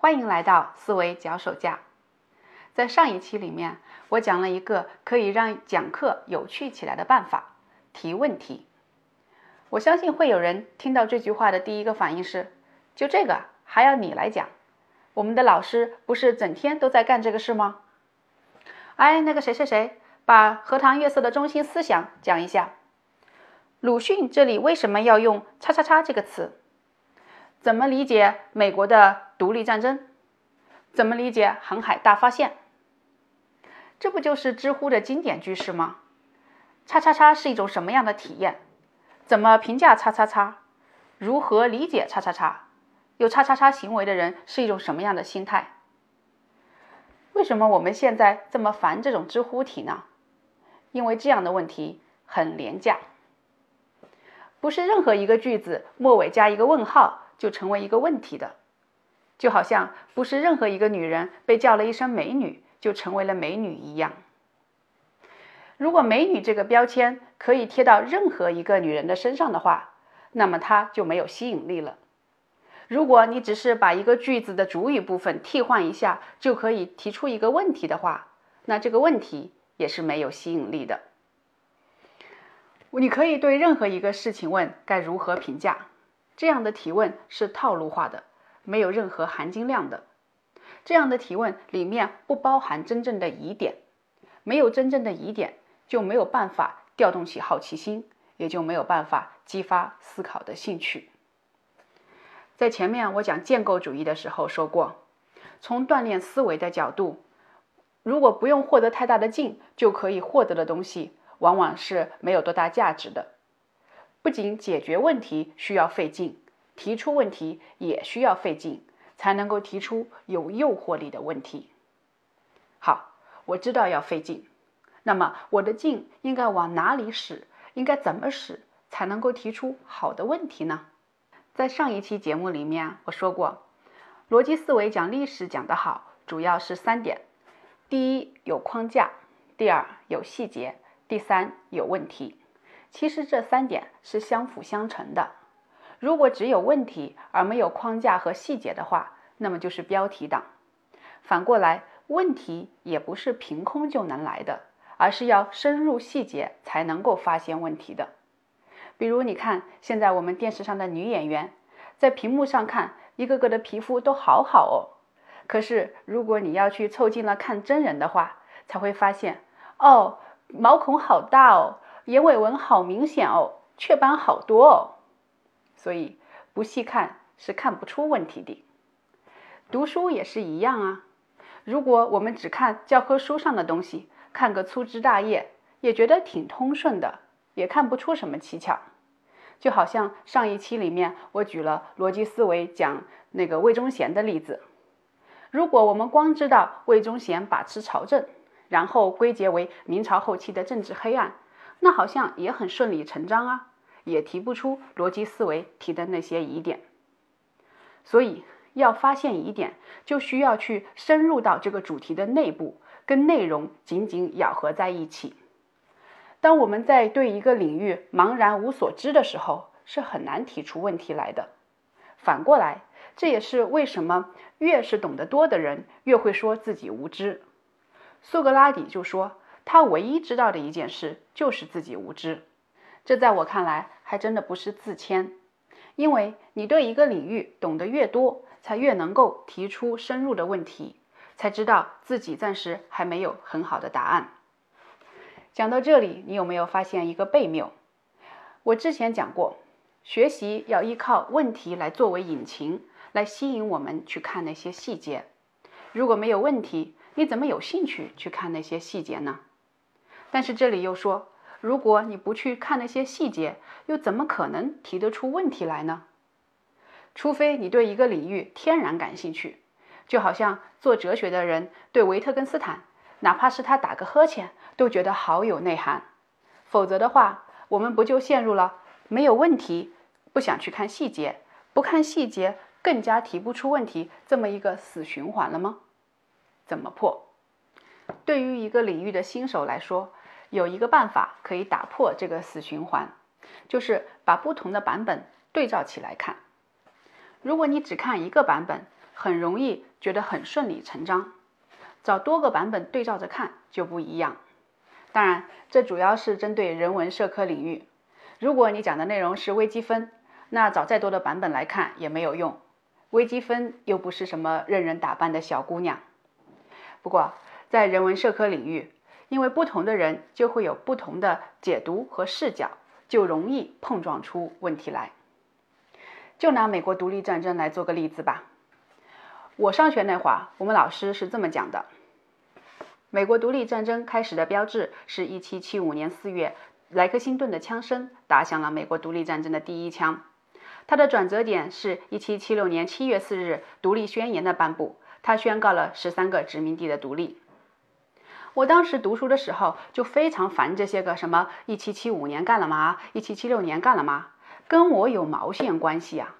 欢迎来到思维脚手架。在上一期里面，我讲了一个可以让讲课有趣起来的办法——提问题。我相信会有人听到这句话的第一个反应是：就这个还要你来讲？我们的老师不是整天都在干这个事吗？哎，那个谁谁谁，把荷塘月色的中心思想讲一下。鲁迅这里为什么要用“叉叉叉”这个词？怎么理解美国的独立战争？怎么理解航海大发现？这不就是知乎的经典句式吗？叉叉叉是一种什么样的体验？怎么评价叉叉叉？如何理解叉叉叉？有叉叉叉行为的人是一种什么样的心态？为什么我们现在这么烦这种知乎题呢？因为这样的问题很廉价，不是任何一个句子末尾加一个问号。就成为一个问题的，就好像不是任何一个女人被叫了一声美女就成为了美女一样。如果美女这个标签可以贴到任何一个女人的身上的话，那么她就没有吸引力了。如果你只是把一个句子的主语部分替换一下就可以提出一个问题的话，那这个问题也是没有吸引力的。你可以对任何一个事情问该如何评价。这样的提问是套路化的，没有任何含金量的。这样的提问里面不包含真正的疑点，没有真正的疑点，就没有办法调动起好奇心，也就没有办法激发思考的兴趣。在前面我讲建构主义的时候说过，从锻炼思维的角度，如果不用获得太大的劲就可以获得的东西，往往是没有多大价值的。不仅解决问题需要费劲，提出问题也需要费劲，才能够提出有诱惑力的问题。好，我知道要费劲，那么我的劲应该往哪里使？应该怎么使才能够提出好的问题呢？在上一期节目里面我说过，逻辑思维讲历史讲得好，主要是三点：第一有框架，第二有细节，第三有问题。其实这三点是相辅相成的。如果只有问题而没有框架和细节的话，那么就是标题党。反过来，问题也不是凭空就能来的，而是要深入细节才能够发现问题的。比如，你看现在我们电视上的女演员，在屏幕上看，一个个的皮肤都好好哦。可是，如果你要去凑近了看真人的话，才会发现，哦，毛孔好大哦。眼尾纹好明显哦，雀斑好多哦，所以不细看是看不出问题的。读书也是一样啊，如果我们只看教科书上的东西，看个粗枝大叶，也觉得挺通顺的，也看不出什么蹊跷。就好像上一期里面我举了逻辑思维讲那个魏忠贤的例子，如果我们光知道魏忠贤把持朝政，然后归结为明朝后期的政治黑暗。那好像也很顺理成章啊，也提不出逻辑思维提的那些疑点。所以要发现疑点，就需要去深入到这个主题的内部，跟内容紧紧咬合在一起。当我们在对一个领域茫然无所知的时候，是很难提出问题来的。反过来，这也是为什么越是懂得多的人，越会说自己无知。苏格拉底就说。他唯一知道的一件事就是自己无知，这在我看来还真的不是自谦，因为你对一个领域懂得越多，才越能够提出深入的问题，才知道自己暂时还没有很好的答案。讲到这里，你有没有发现一个悖谬？我之前讲过，学习要依靠问题来作为引擎，来吸引我们去看那些细节。如果没有问题，你怎么有兴趣去看那些细节呢？但是这里又说，如果你不去看那些细节，又怎么可能提得出问题来呢？除非你对一个领域天然感兴趣，就好像做哲学的人对维特根斯坦，哪怕是他打个呵欠，都觉得好有内涵。否则的话，我们不就陷入了没有问题，不想去看细节，不看细节更加提不出问题这么一个死循环了吗？怎么破？对于一个领域的新手来说，有一个办法可以打破这个死循环，就是把不同的版本对照起来看。如果你只看一个版本，很容易觉得很顺理成章。找多个版本对照着看就不一样。当然，这主要是针对人文社科领域。如果你讲的内容是微积分，那找再多的版本来看也没有用。微积分又不是什么任人打扮的小姑娘。不过，在人文社科领域，因为不同的人就会有不同的解读和视角，就容易碰撞出问题来。就拿美国独立战争来做个例子吧。我上学那会儿，我们老师是这么讲的：美国独立战争开始的标志是1775年4月，莱克星顿的枪声打响了美国独立战争的第一枪。它的转折点是1776年7月4日独立宣言的颁布，它宣告了十三个殖民地的独立。我当时读书的时候就非常烦这些个什么1775年干了嘛，1776年干了嘛，跟我有毛线关系啊！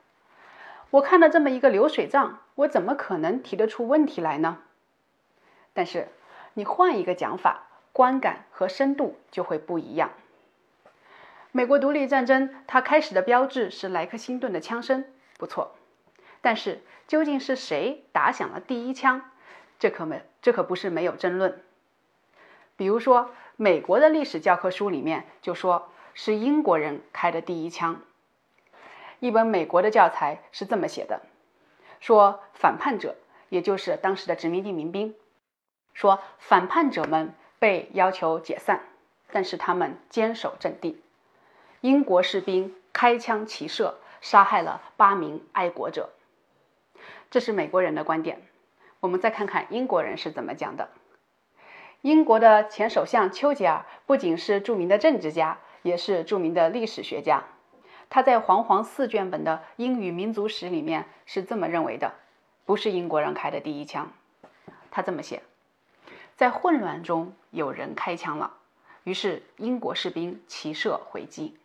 我看到这么一个流水账。我怎么可能提得出问题来呢？但是你换一个讲法，观感和深度就会不一样。美国独立战争它开始的标志是莱克星顿的枪声，不错。但是究竟是谁打响了第一枪？这可没，这可不是没有争论。比如说，美国的历史教科书里面就说是英国人开的第一枪。一本美国的教材是这么写的。说反叛者，也就是当时的殖民地民兵，说反叛者们被要求解散，但是他们坚守阵地。英国士兵开枪齐射，杀害了八名爱国者。这是美国人的观点。我们再看看英国人是怎么讲的。英国的前首相丘吉尔不仅是著名的政治家，也是著名的历史学家。他在煌煌四卷本的英语民族史里面是这么认为的：不是英国人开的第一枪。他这么写，在混乱中有人开枪了，于是英国士兵齐射回击。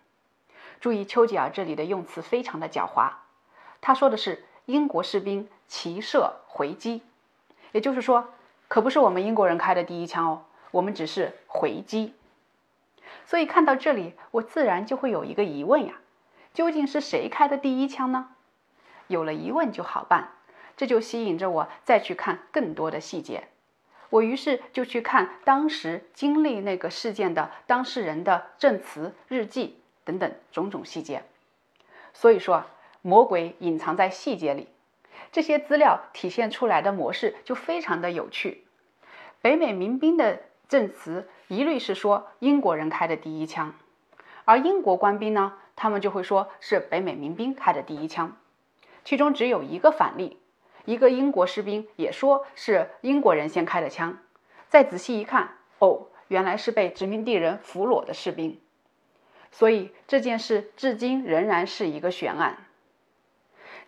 注意丘吉尔这里的用词非常的狡猾，他说的是英国士兵齐射回击，也就是说，可不是我们英国人开的第一枪哦，我们只是回击。所以看到这里，我自然就会有一个疑问呀。究竟是谁开的第一枪呢？有了疑问就好办，这就吸引着我再去看更多的细节。我于是就去看当时经历那个事件的当事人的证词、日记等等种种细节。所以说啊，魔鬼隐藏在细节里。这些资料体现出来的模式就非常的有趣。北美民兵的证词一律是说英国人开的第一枪，而英国官兵呢？他们就会说是北美民兵开的第一枪，其中只有一个反例，一个英国士兵也说是英国人先开的枪。再仔细一看，哦，原来是被殖民地人俘虏的士兵。所以这件事至今仍然是一个悬案。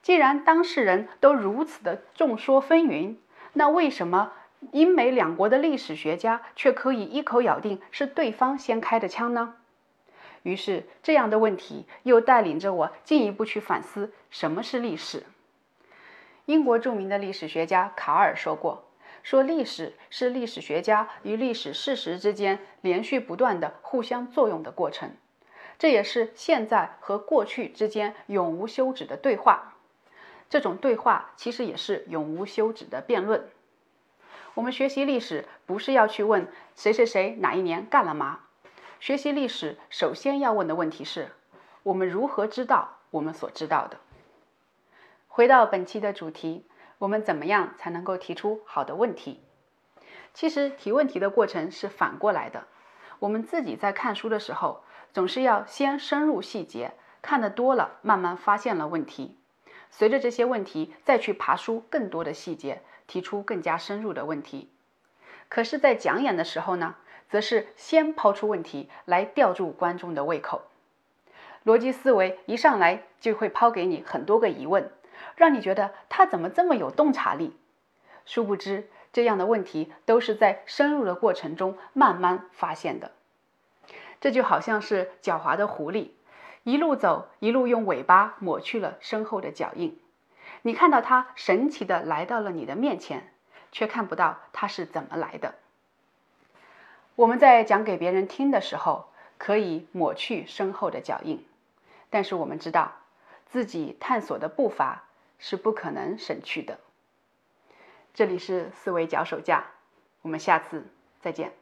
既然当事人都如此的众说纷纭，那为什么英美两国的历史学家却可以一口咬定是对方先开的枪呢？于是，这样的问题又带领着我进一步去反思什么是历史。英国著名的历史学家卡尔说过：“说历史是历史学家与历史事实之间连续不断的互相作用的过程，这也是现在和过去之间永无休止的对话。这种对话其实也是永无休止的辩论。我们学习历史，不是要去问谁谁谁哪一年干了嘛？”学习历史，首先要问的问题是：我们如何知道我们所知道的？回到本期的主题，我们怎么样才能够提出好的问题？其实提问题的过程是反过来的。我们自己在看书的时候，总是要先深入细节，看得多了，慢慢发现了问题，随着这些问题再去爬书更多的细节，提出更加深入的问题。可是，在讲演的时候呢？则是先抛出问题来吊住观众的胃口，逻辑思维一上来就会抛给你很多个疑问，让你觉得他怎么这么有洞察力？殊不知，这样的问题都是在深入的过程中慢慢发现的。这就好像是狡猾的狐狸，一路走，一路用尾巴抹去了身后的脚印。你看到它神奇的来到了你的面前，却看不到它是怎么来的。我们在讲给别人听的时候，可以抹去身后的脚印，但是我们知道，自己探索的步伐是不可能省去的。这里是思维脚手架，我们下次再见。